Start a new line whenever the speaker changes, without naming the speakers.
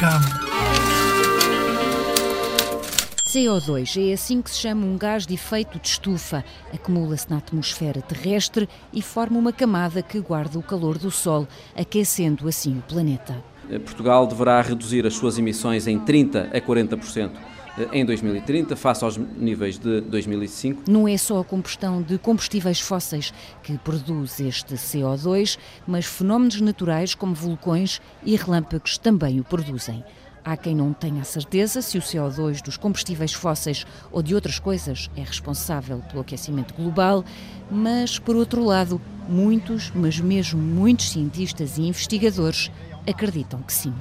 cama.
CO2 é assim que se chama um gás de efeito de estufa. Acumula-se na atmosfera terrestre e forma uma camada que guarda o calor do Sol, aquecendo assim o planeta.
Portugal deverá reduzir as suas emissões em 30 a 40% em 2030, face aos níveis de 2005.
Não é só a combustão de combustíveis fósseis que produz este CO2, mas fenómenos naturais como vulcões e relâmpagos também o produzem. Há quem não tenha a certeza se o CO2 dos combustíveis fósseis ou de outras coisas é responsável pelo aquecimento global, mas, por outro lado, muitos, mas mesmo muitos cientistas e investigadores acreditam que sim.